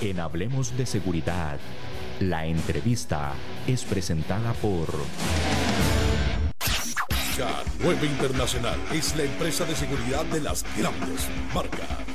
En Hablemos de Seguridad, la entrevista es presentada por... K9 Internacional es la empresa de seguridad de las grandes marcas.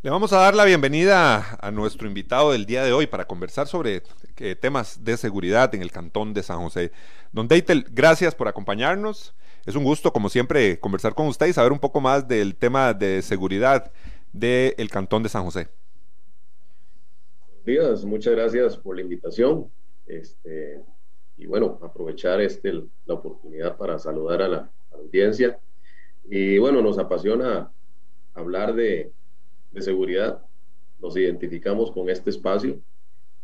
Le vamos a dar la bienvenida a nuestro invitado del día de hoy para conversar sobre eh, temas de seguridad en el cantón de San José. Don Deitel, gracias por acompañarnos. Es un gusto, como siempre, conversar con usted y saber un poco más del tema de seguridad del cantón de San José. Días, muchas gracias por la invitación. Este, y bueno, aprovechar este, la oportunidad para saludar a la audiencia. Y bueno, nos apasiona hablar de, seguridad. Nos identificamos con este espacio.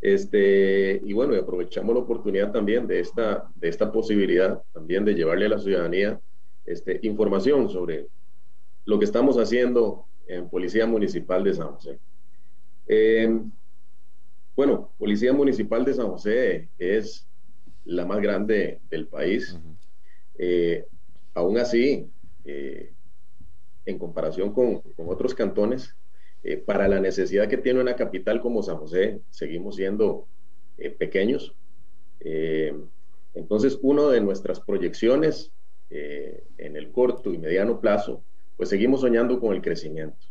Este, y bueno, y aprovechamos la oportunidad también de esta, de esta posibilidad también de llevarle a la ciudadanía este, información sobre lo que estamos haciendo en Policía Municipal de San José. Eh, bueno, Policía Municipal de San José es la más grande del país. Eh, aún así, eh, en comparación con, otros cantones, eh, para la necesidad que tiene una capital como San José, seguimos siendo eh, pequeños. Eh, entonces, una de nuestras proyecciones en el corto y mediano plazo, pues seguimos soñando con el crecimiento.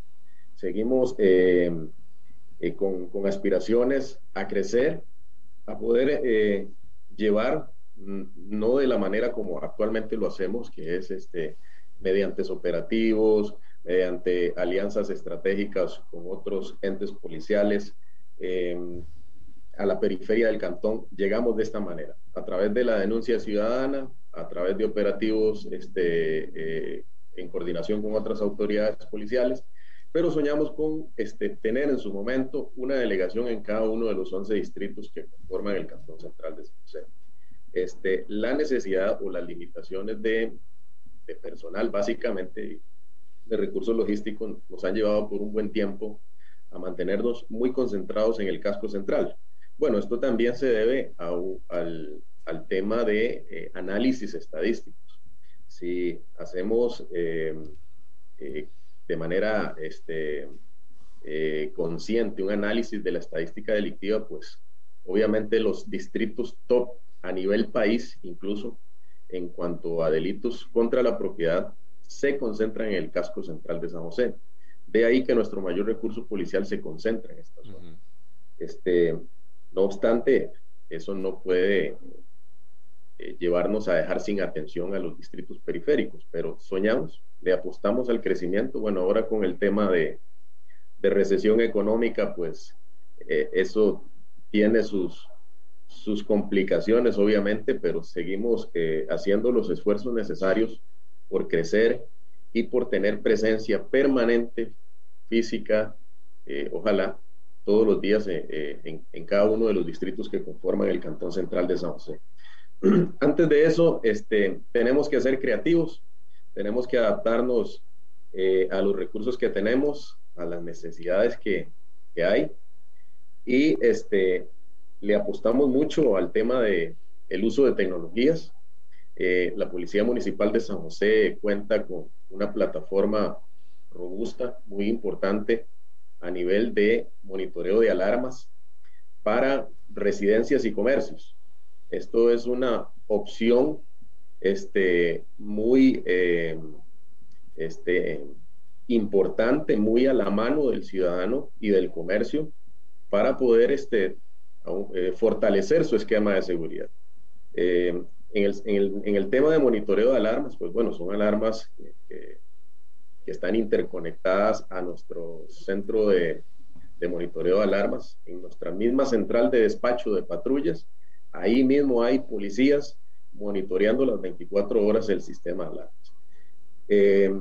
Seguimos con, con, aspiraciones a crecer, a poder llevar, mm, no de la manera como actualmente lo hacemos, que es este, mediante operativos, mediante alianzas estratégicas con otros entes policiales em, a la periferia del cantón. Llegamos de esta manera, a través de la denuncia ciudadana, a través de operativos este, eh, en coordinación con otras autoridades policiales, pero soñamos con este, tener en su momento una delegación en cada uno de los 11 distritos que conforman el Cantón Central de San José. Este, la necesidad o las limitaciones de de personal, básicamente, de recursos logísticos, nos han llevado por un buen tiempo a mantenernos muy concentrados en el casco central. Bueno, esto también se debe al, al, tema de eh, análisis estadísticos. Si hacemos eh, eh, de manera este, consciente un análisis de la estadística delictiva, pues obviamente los distritos top a nivel país incluso en cuanto a delitos contra la propiedad se concentran en el casco central de San José. De ahí que nuestro mayor recurso policial se concentra en esta zona. este, no obstante, eso no puede eh, llevarnos a dejar sin atención a los distritos periféricos, pero soñamos, le apostamos al crecimiento. Bueno, ahora con el tema de, de recesión económica, pues eh, eso tiene sus, sus complicaciones, obviamente, pero seguimos eh, haciendo los esfuerzos necesarios por crecer y por tener presencia permanente, física, eh, ojalá, todos los días eh, en, en, cada uno de los distritos que conforman el Cantón Central de San José. Antes de eso, este, tenemos que ser creativos, tenemos que adaptarnos a los recursos que tenemos, a las necesidades que, que hay y este, le apostamos mucho al tema de uso de tecnologías. Eh, la Policía Municipal de San José cuenta con una plataforma robusta, muy importante a nivel de monitoreo de alarmas para residencias y comercios. Esto es una opción este, muy eh, este, importante, muy a la mano del ciudadano y del comercio para poder este, eh, fortalecer su esquema de seguridad. En, el, en, el, en, el, tema de monitoreo de alarmas, pues bueno, son alarmas que, que están interconectadas a nuestro centro de, de, monitoreo de alarmas, en nuestra misma central de despacho de patrullas. Ahí mismo hay policías monitoreando las 24 horas el sistema de alarmas. Eh,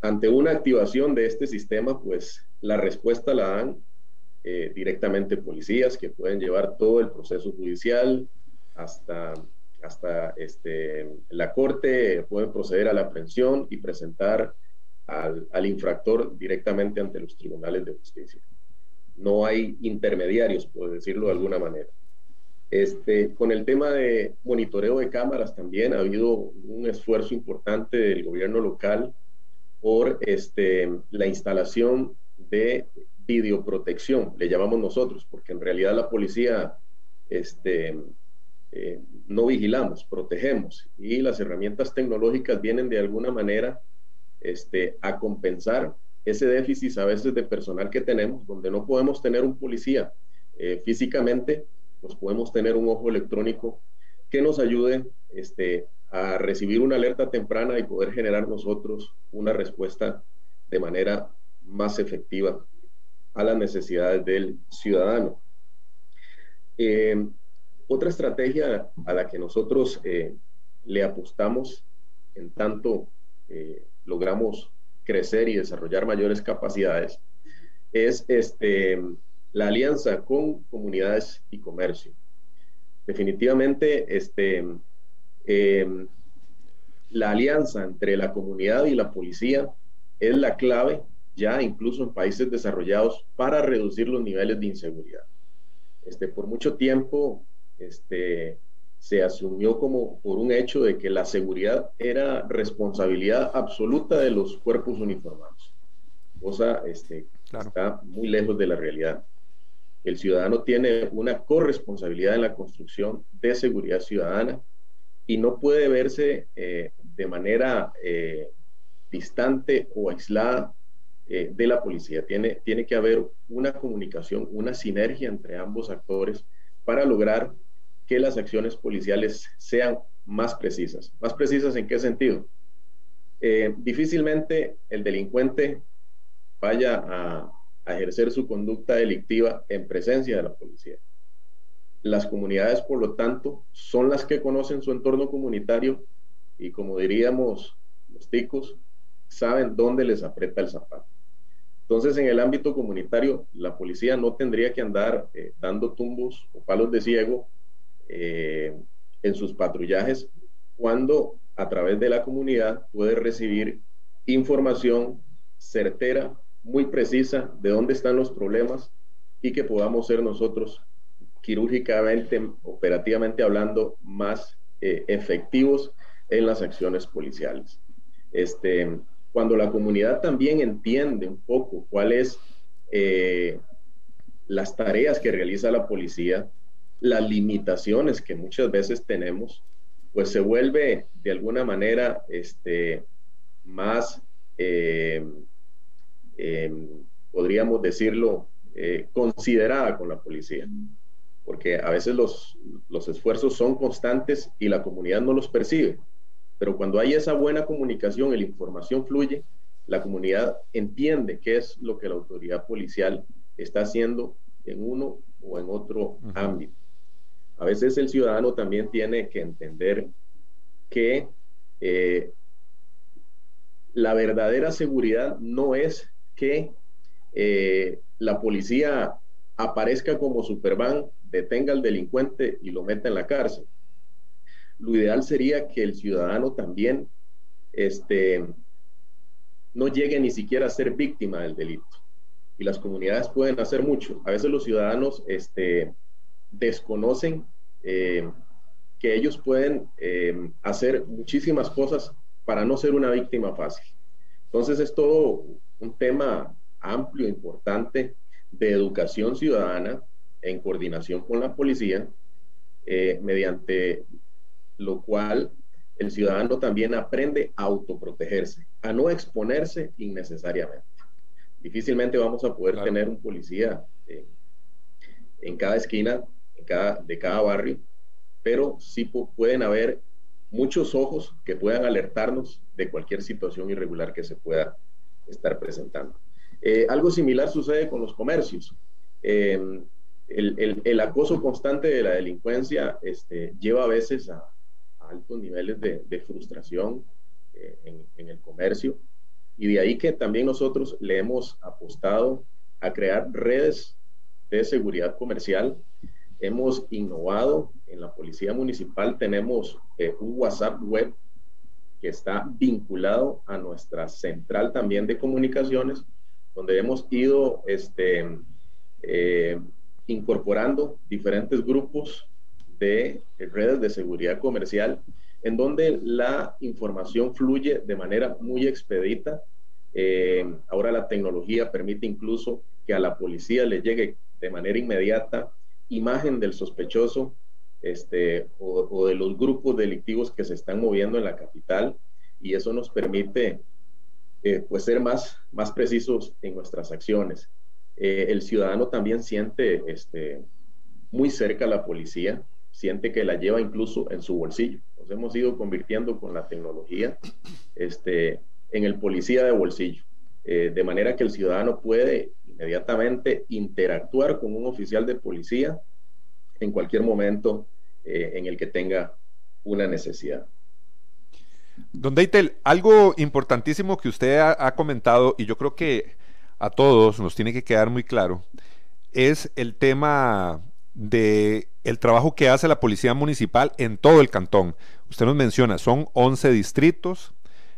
ante una activación de este sistema, pues la respuesta la dan eh, directamente policías que pueden llevar todo el proceso judicial, hasta, hasta este, la corte pueden proceder a la aprehensión y presentar al, al infractor directamente ante los tribunales de justicia. No hay intermediarios, por decirlo de alguna manera. Este, con el tema de monitoreo de cámaras también ha habido un esfuerzo importante del gobierno local por este, la instalación de videoprotección, le llamamos nosotros, porque en realidad la policía este, eh, no vigilamos, protegemos y las herramientas tecnológicas vienen de alguna manera este, a compensar ese déficit a veces de personal que tenemos, donde no podemos tener un policía eh, físicamente, pues podemos tener un ojo electrónico que nos ayude este, a recibir una alerta temprana y poder generar nosotros una respuesta de manera más efectiva a las necesidades del ciudadano. Eh, otra estrategia a la que nosotros eh, le apostamos en tanto eh, logramos crecer y desarrollar mayores capacidades es este, la alianza con comunidades y comercio. Definitivamente, este, la alianza entre la comunidad y la policía es la clave ya incluso en países desarrollados para reducir los niveles de inseguridad. Este, por mucho tiempo este, se asumió como por un hecho de que la seguridad era responsabilidad absoluta de los cuerpos uniformados, cosa este, está muy lejos de la realidad. El ciudadano tiene una corresponsabilidad en la construcción de seguridad ciudadana y no puede verse eh, de manera eh, distante o aislada eh, de la policía. Tiene, tiene que haber una comunicación, una sinergia entre ambos actores para lograr que las acciones policiales sean más precisas. ¿Más precisas en qué sentido? Eh, difícilmente el delincuente vaya a, ejercer su conducta delictiva en presencia de la policía. Las comunidades, por lo tanto, son las que conocen su entorno comunitario y, como diríamos los ticos, saben dónde les aprieta el zapato. Entonces, en el ámbito comunitario, la policía no tendría que andar eh, dando tumbos o palos de ciego eh, en sus patrullajes cuando a través de la comunidad puede recibir información certera, muy precisa de dónde están los problemas y que podamos ser nosotros quirúrgicamente, operativamente hablando, más eh, efectivos en las acciones policiales. Este, cuando la comunidad también entiende un poco cuáles eh, las tareas que realiza la policía, las limitaciones que muchas veces tenemos, pues se vuelve de alguna manera este, más, eh, em, podríamos decirlo, eh, considerada con la policía. Porque a veces los, los esfuerzos son constantes y la comunidad no los percibe. Pero cuando hay esa buena comunicación y la información fluye, la comunidad entiende qué es lo que la autoridad policial está haciendo en uno o en otro ámbito. A veces el ciudadano también tiene que entender que eh, la verdadera seguridad no es que eh, la policía aparezca como Superman, detenga al delincuente y lo meta en la cárcel lo ideal sería que el ciudadano también este, no llegue ni siquiera a ser víctima del delito. Y las comunidades pueden hacer mucho. A veces los ciudadanos este, desconocen eh, que ellos pueden eh, hacer muchísimas cosas para no ser una víctima fácil. Entonces es todo un tema amplio, importante de educación ciudadana en coordinación con la policía, eh, mediante lo cual el ciudadano también aprende a autoprotegerse, a no exponerse innecesariamente. Difícilmente vamos a poder tener un policía en, cada esquina de cada barrio, pero sí pueden haber muchos ojos que puedan alertarnos de cualquier situación irregular que se pueda estar presentando. Eh, algo similar sucede con los comercios. Eh, el, acoso constante de la delincuencia este, lleva a veces a, altos niveles de, frustración eh, en, el comercio. Y de ahí que también nosotros le hemos apostado a crear redes de seguridad comercial hemos innovado. En la Policía Municipal tenemos eh, un WhatsApp web que está vinculado a nuestra central también de comunicaciones, donde hemos ido este, eh, incorporando diferentes grupos de redes de seguridad comercial, en donde la información fluye de manera muy expedita. Eh, ahora la tecnología permite incluso que a la policía le llegue de manera inmediata imagen del sospechoso este, o, de los grupos delictivos que se están moviendo en la capital y eso nos permite eh, pues ser más, más precisos en nuestras acciones. Eh, el ciudadano también siente este, muy cerca a la policía, siente que la lleva incluso en su bolsillo. Nos hemos ido convirtiendo con la tecnología este, en el policía de bolsillo, eh, de manera que el ciudadano puede inmediatamente interactuar con un oficial de policía en cualquier momento eh, en el que tenga una necesidad. Don Deitel, algo importantísimo que usted ha, comentado y yo creo que a todos nos tiene que quedar muy claro es el tema de el trabajo que hace la policía municipal en todo el cantón. Usted nos menciona, son 11 distritos,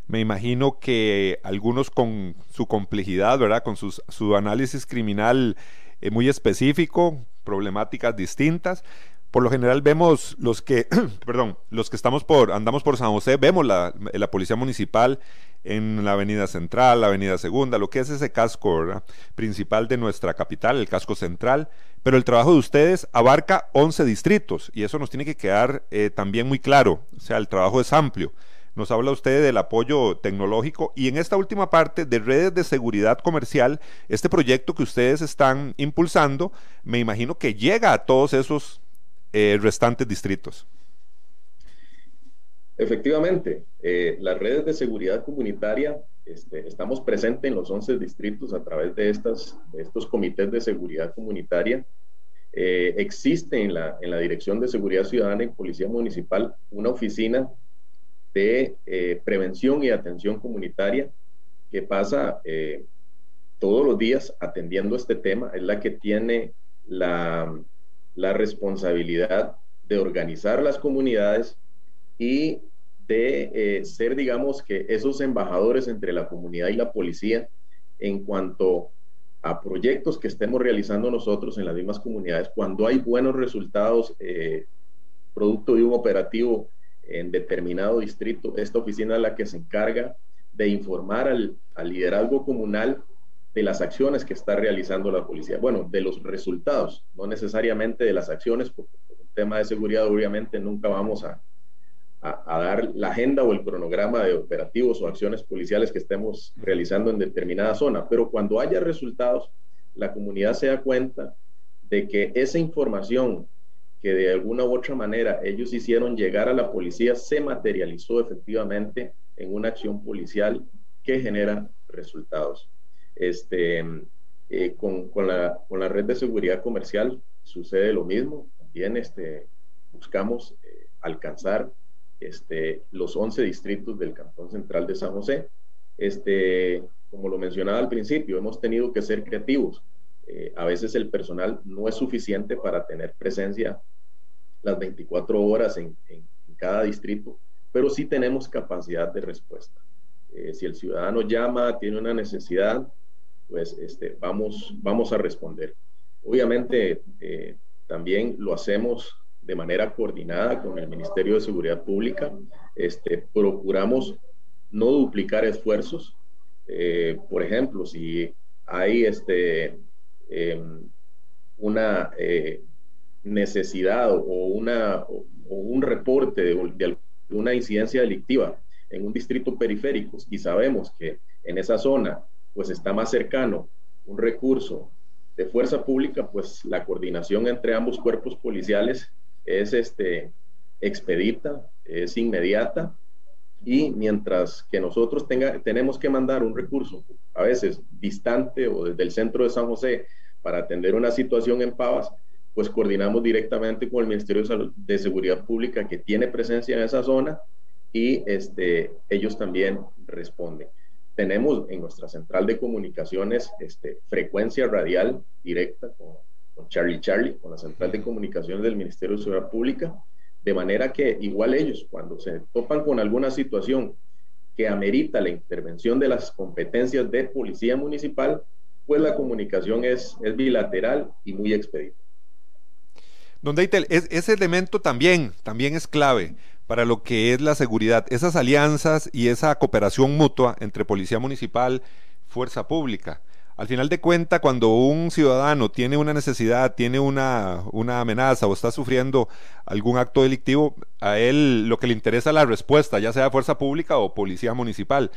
me imagino que algunos con su complejidad, ¿verdad? Con su análisis criminal eh, muy específico, problemáticas distintas. Por lo general vemos los que, perdón, los que estamos por, andamos por San José, vemos la, la, policía municipal en la avenida central, la avenida segunda, lo que es ese casco principal de nuestra capital, el casco central, pero el trabajo de ustedes abarca 11 distritos y eso nos tiene que quedar eh, también muy claro, o sea, el trabajo es amplio. Nos habla usted del apoyo tecnológico y en esta última parte de redes de seguridad comercial, este proyecto que ustedes están impulsando, me imagino que llega a todos esos eh, restantes distritos. Efectivamente, eh, las redes de seguridad comunitaria, este, estamos presentes en los 11 distritos a través de, estas, estos comités de seguridad comunitaria. Eh, existe en la, en la Dirección de Seguridad Ciudadana y Policía Municipal una oficina de eh, prevención y atención comunitaria que pasa eh, todos los días atendiendo este tema, es la que tiene la, la responsabilidad de organizar las comunidades y de eh, ser, digamos, que esos embajadores entre la comunidad y la policía en cuanto a proyectos que estemos realizando nosotros en las mismas comunidades, cuando hay buenos resultados, producto de un operativo en determinado distrito, esta oficina es la que se encarga de informar al, liderazgo comunal de las acciones que está realizando la policía. Bueno, de los resultados, no necesariamente de las acciones, porque por un tema de seguridad obviamente nunca vamos a, a, dar la agenda o el cronograma de operativos o acciones policiales que estemos realizando en determinada zona, pero cuando haya resultados, la comunidad se da cuenta de que esa información que de alguna u otra manera ellos hicieron llegar a la policía se materializó efectivamente en una acción policial que genera resultados. Este, eh, con, con, la, con, la, red de seguridad comercial sucede lo mismo. También este, buscamos eh, alcanzar este, los 11 distritos del Cantón Central de San José. Este, como lo mencionaba al principio, hemos tenido que ser creativos. Eh, a veces el personal no es suficiente para tener presencia las 24 horas en, cada distrito, pero sí tenemos capacidad de respuesta. Eh, si el ciudadano llama, tiene una necesidad, pues este, vamos, vamos a responder. Obviamente, eh, también lo hacemos de manera coordinada con el Ministerio de Seguridad Pública. Este, procuramos no duplicar esfuerzos. por ejemplo, si hay este, Em, una eh, necesidad o, un reporte de, una incidencia delictiva en un distrito periférico y sabemos que en esa zona pues está más cercano un recurso de fuerza pública, pues la coordinación entre ambos cuerpos policiales es este, expedita, es inmediata y mientras que nosotros tenga, tenemos que mandar un recurso, a veces distante o desde el centro de San José, para atender una situación en Pavas, pues coordinamos directamente con el Ministerio de, de Seguridad Pública que tiene presencia en esa zona y este, ellos también responden. Tenemos en nuestra central de comunicaciones este, frecuencia radial directa con, con Charlie Charlie, con la Central de Comunicaciones del Ministerio de Seguridad Pública, de manera que igual ellos, cuando se topan con alguna situación que amerita la intervención de las competencias de policía municipal, pues la comunicación es, bilateral y muy expedita. Don Deitel, ese elemento también, también es clave para lo que es la seguridad, esas alianzas y esa cooperación mutua entre policía municipal, fuerza pública. Al final de cuentas, cuando un ciudadano tiene una necesidad, tiene una, una, amenaza o está sufriendo algún acto delictivo, a él lo que le interesa es la respuesta, ya sea fuerza pública o policía municipal.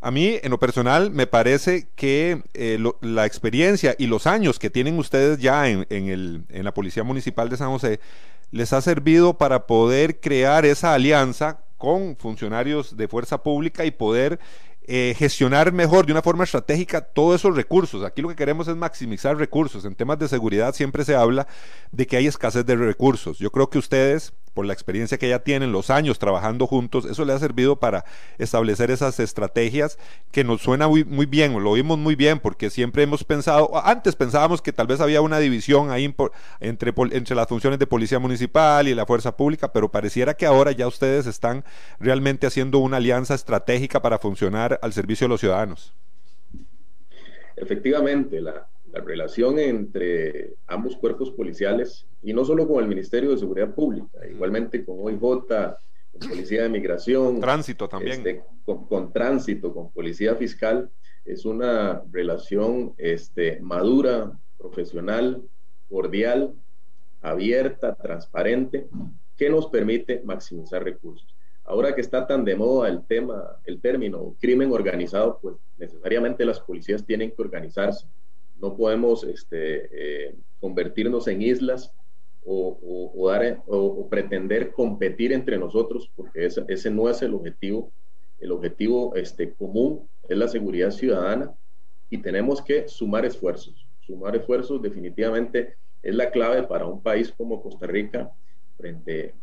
A mí, en lo personal, me parece que eh, la experiencia y los años que tienen ustedes ya en, el, en la Policía Municipal de San José les ha servido para poder crear esa alianza con funcionarios de fuerza pública y poder eh, gestionar mejor de una forma estratégica todos esos recursos. Aquí lo que queremos es maximizar recursos. En temas de seguridad siempre se habla de que hay escasez de recursos. Yo creo que ustedes por la experiencia que ya tienen, los años trabajando juntos, eso le ha servido para establecer esas estrategias que nos suena muy, muy bien, lo vimos muy bien, porque siempre hemos pensado, antes pensábamos que tal vez había una división ahí entre, entre las funciones de policía municipal y la fuerza pública, pero pareciera que ahora ya ustedes están realmente haciendo una alianza estratégica para funcionar al servicio de los ciudadanos. Efectivamente, la, la relación entre ambos cuerpos policiales, y no solo con el Ministerio de Seguridad Pública, igualmente con OIJ, con Policía de Migración. Tránsito también. Este, con, tránsito, con Policía Fiscal, es una relación este, madura, profesional, cordial, abierta, transparente, que nos permite maximizar recursos. Ahora que está tan de moda el tema, el término crimen organizado, pues necesariamente las policías tienen que organizarse no podemos este, eh, convertirnos en islas o, dar, o, pretender competir entre nosotros, porque ese, ese, no es el objetivo. El objetivo este, común es la seguridad ciudadana y tenemos que sumar esfuerzos. Sumar esfuerzos definitivamente es la clave para un país como Costa Rica frente,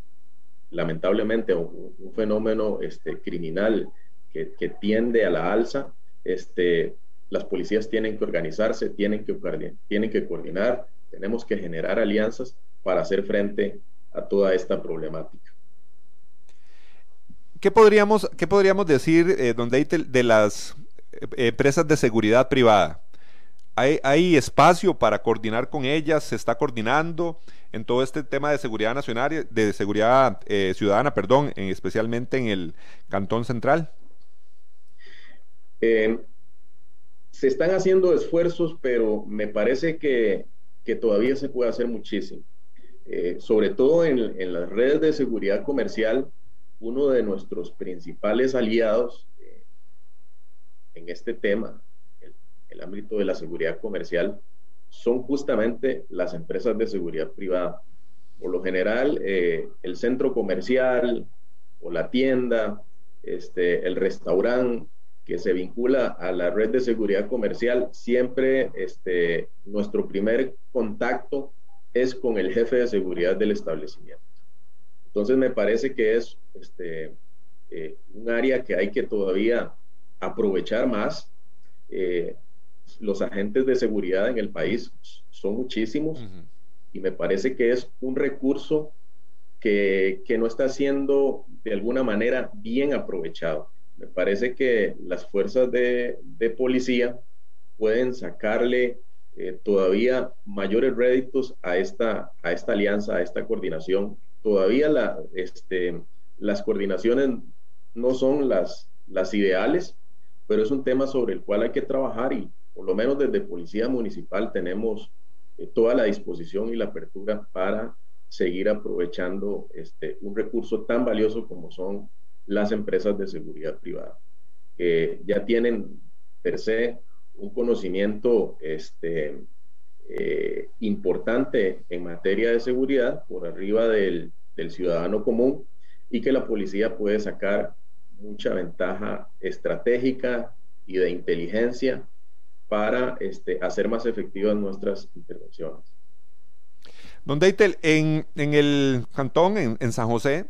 lamentablemente, a un, fenómeno este, criminal que, que, tiende a la alza. Este, las policías tienen que organizarse, tienen que, tienen que coordinar, tenemos que generar alianzas para hacer frente a toda esta problemática. ¿Qué podríamos, qué podríamos decir, eh, don Deitel, de las eh, empresas de seguridad privada? ¿Hay, ¿Hay, espacio para coordinar con ellas? ¿Se está coordinando en todo este tema de seguridad nacional, de seguridad eh, ciudadana, perdón, especialmente en el Cantón Central? Eh, se están haciendo esfuerzos, pero me parece que, todavía se puede hacer muchísimo. Eh, sobre todo en, las redes de seguridad comercial, uno de nuestros principales aliados eh, en este tema, el, el, ámbito de la seguridad comercial, son justamente las empresas de seguridad privada. Por lo general, eh, el centro comercial o la tienda, este, el restaurante, que se vincula a la red de seguridad comercial, siempre este, nuestro primer contacto es con el jefe de seguridad del establecimiento. Entonces me parece que es este, eh, un área que hay que todavía aprovechar más. Eh, los agentes de seguridad en el país son muchísimos y me parece que es un recurso que, que no está siendo de alguna manera bien aprovechado. Me parece que las fuerzas de, policía pueden sacarle eh, todavía mayores réditos a esta, a esta alianza, a esta coordinación. Todavía este, las coordinaciones no son las, las ideales, pero es un tema sobre el cual hay que trabajar y por lo menos desde Policía Municipal tenemos eh, toda la disposición y la apertura para seguir aprovechando este, un recurso tan valioso como son las empresas de seguridad privada, que ya tienen per se un conocimiento este, eh, importante en materia de seguridad por arriba del, ciudadano común y que la policía puede sacar mucha ventaja estratégica y de inteligencia para este, hacer más efectivas nuestras intervenciones. Don Deitel, en, el cantón, en, en San José,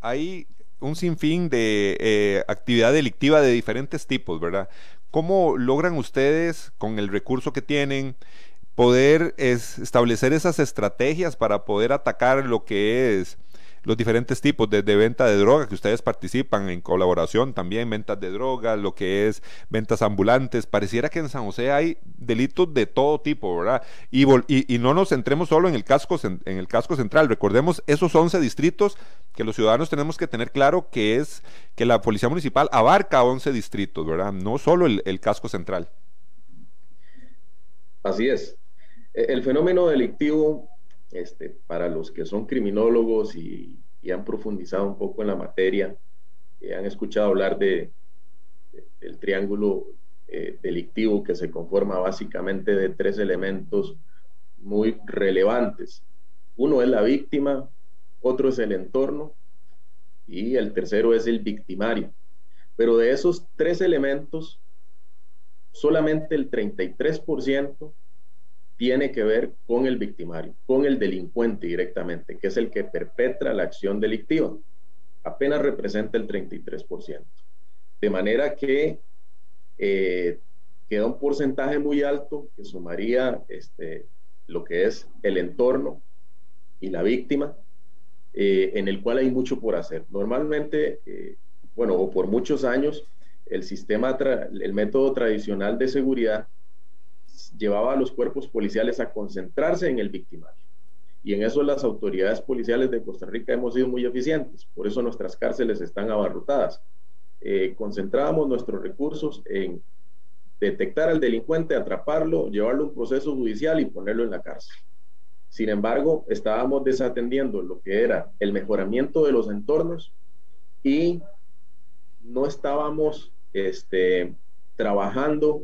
hay un sinfín de eh, actividad delictiva de diferentes tipos, ¿verdad? ¿Cómo logran ustedes, con el recurso que tienen, poder establecer esas estrategias para poder atacar lo que es los diferentes tipos de, venta de droga que ustedes participan en colaboración también, ventas de droga, lo que es ventas ambulantes. Pareciera que en San José hay delitos de todo tipo, ¿verdad? Y, y, no nos centremos solo en el, casco, en el casco central. Recordemos esos 11 distritos que los ciudadanos tenemos que tener claro que es que la Policía Municipal abarca 11 distritos, ¿verdad? No solo el, el casco central. Así es. E, el fenómeno delictivo este, para los que son criminólogos y, han profundizado un poco en la materia, eh, han escuchado hablar de, del triángulo eh, delictivo que se conforma básicamente de tres elementos muy relevantes. Uno es la víctima, otro es el entorno y el tercero es el victimario. Pero de esos tres elementos, solamente el 33% tiene que ver con el victimario, con el delincuente directamente, que es el que perpetra la acción delictiva. Apenas representa el 33%. De manera que eh, queda un porcentaje muy alto que sumaría este, lo que es el entorno y la víctima, eh, en el cual hay mucho por hacer. Normalmente, eh, bueno, o por muchos años, el sistema, el método tradicional de seguridad llevaba a los cuerpos policiales a concentrarse en el victimario. Y en eso las autoridades policiales de Costa Rica hemos sido muy eficientes, por eso nuestras cárceles están abarrotadas. Eh, concentrábamos nuestros recursos en detectar al delincuente, atraparlo, llevarlo a un proceso judicial y ponerlo en la cárcel. Sin embargo, estábamos desatendiendo lo que era el mejoramiento de los entornos y no estábamos este, trabajando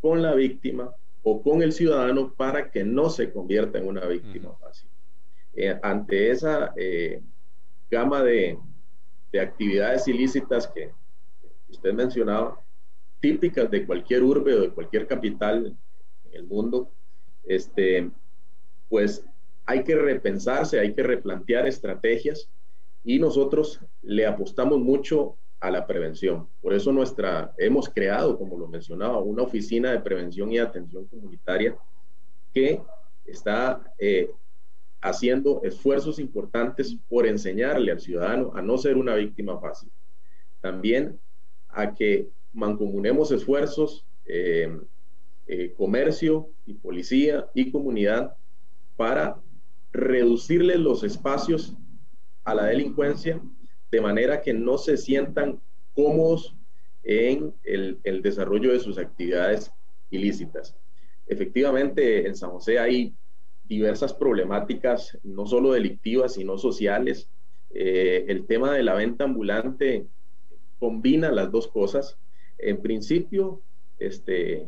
con la víctima o con el ciudadano para que no se convierta en una víctima fácil. Eh, ante esa eh, gama de, actividades ilícitas que usted mencionaba, típicas de cualquier urbe o de cualquier capital en el mundo, este, pues hay que repensarse, hay que replantear estrategias y nosotros le apostamos mucho a la prevención. Por eso nuestra, hemos creado, como lo mencionaba, una oficina de prevención y atención comunitaria que está eh, haciendo esfuerzos importantes por enseñarle al ciudadano a no ser una víctima fácil. También a que mancomunemos esfuerzos, eh, eh, comercio y policía y comunidad para reducirle los espacios a la delincuencia de manera que no se sientan cómodos en el, desarrollo de sus actividades ilícitas. Efectivamente, en San José hay diversas problemáticas, no solo delictivas, sino sociales. Eh, el tema de la venta ambulante combina las dos cosas. En principio, este,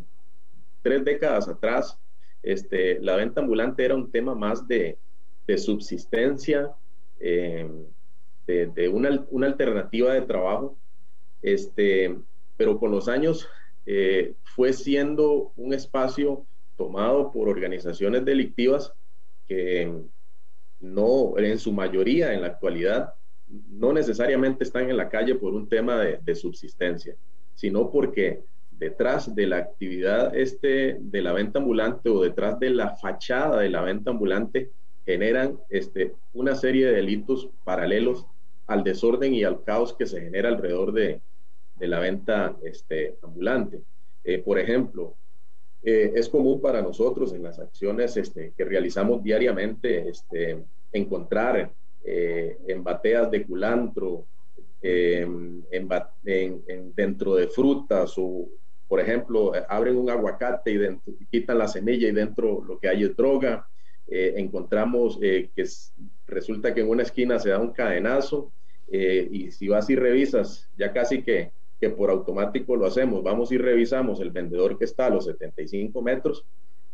tres décadas atrás, este, la venta ambulante era un tema más de, subsistencia, eh, de, una, alternativa de trabajo, este, pero con los años eh, fue siendo un espacio tomado por organizaciones delictivas que no, en su mayoría en la actualidad, no necesariamente están en la calle por un tema de, subsistencia, sino porque detrás de la actividad este, de la venta ambulante o detrás de la fachada de la venta ambulante generan este, una serie de delitos paralelos al desorden y al caos que se genera alrededor de, la venta este, ambulante. Eh, por ejemplo, eh, es común para nosotros en las acciones este, que realizamos diariamente este, encontrar eh, en bateas de culantro, en, dentro de frutas o, por ejemplo, abren un aguacate y quitan la semilla y dentro lo que hay es droga. Encontramos que resulta que en una esquina se da un cadenazo eh, y si vas y revisas, ya casi que, que por automático lo hacemos, vamos y revisamos el vendedor que está a los 75 metros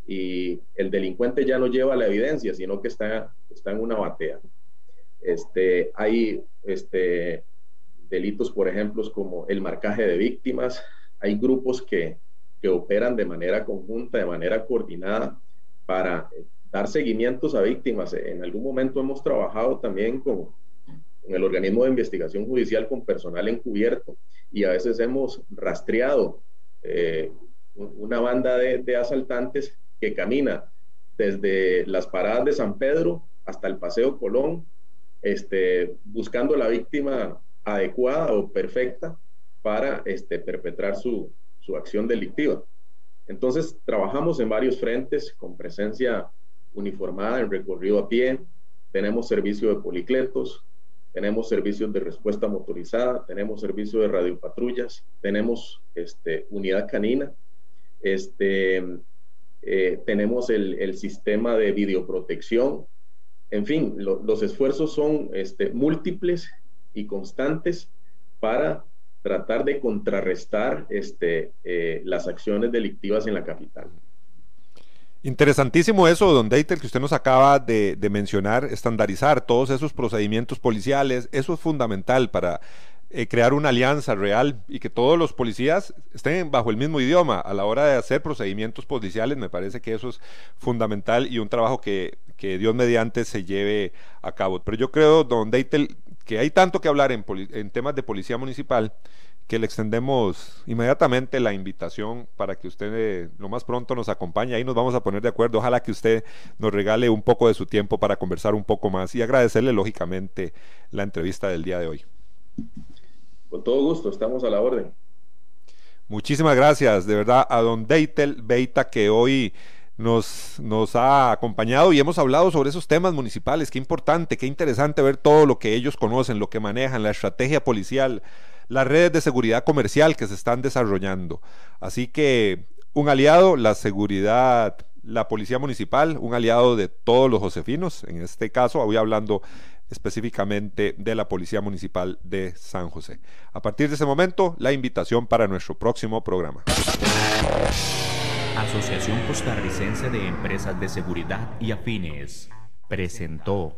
y el delincuente ya no lleva la evidencia, sino que está, está en una batea. Este, hay este, delitos, por ejemplo, como el marcaje de víctimas. Hay grupos que, que operan de manera conjunta, de manera coordinada para dar seguimientos a víctimas. En algún momento hemos trabajado también con, el organismo de investigación judicial con personal encubierto y a veces hemos rastreado eh, una banda de, asaltantes que camina desde las paradas de San Pedro hasta el Paseo Colón, este, buscando la víctima adecuada o perfecta para este, perpetrar su, su acción delictiva. Entonces, trabajamos en varios frentes con presencia uniformada en recorrido a pie, tenemos servicio de policletos, tenemos servicios de respuesta motorizada, tenemos servicio de radiopatrullas, tenemos este, unidad canina, este, eh, tenemos el, sistema de videoprotección. En fin, los esfuerzos son este, múltiples y constantes para tratar de contrarrestar este, eh, las acciones delictivas en la capital. Interesantísimo eso, don Deitel, que usted nos acaba de, mencionar, estandarizar todos esos procedimientos policiales. Eso es fundamental para eh, crear una alianza real y que todos los policías estén bajo el mismo idioma a la hora de hacer procedimientos policiales. Me parece que eso es fundamental y un trabajo que, que Dios mediante se lleve a cabo. Pero yo creo, don Deitel, que hay tanto que hablar en, en temas de policía municipal que le extendemos inmediatamente la invitación para que usted eh, lo más pronto nos acompañe. Ahí nos vamos a poner de acuerdo. Ojalá que usted nos regale un poco de su tiempo para conversar un poco más y agradecerle lógicamente la entrevista del día de hoy. Con todo gusto, estamos a la orden. Muchísimas gracias, de verdad, a don Deitel Beita que hoy nos, nos ha acompañado y hemos hablado sobre esos temas municipales. Qué importante, qué interesante ver todo lo que ellos conocen, lo que manejan, la estrategia policial las redes de seguridad comercial que se están desarrollando. Así que un aliado, la seguridad, la policía municipal, un aliado de todos los josefinos, en este caso voy hablando específicamente de la Policía Municipal de San José. A partir de ese momento, la invitación para nuestro próximo programa. Asociación Costarricense de Empresas de Seguridad y Afines presentó.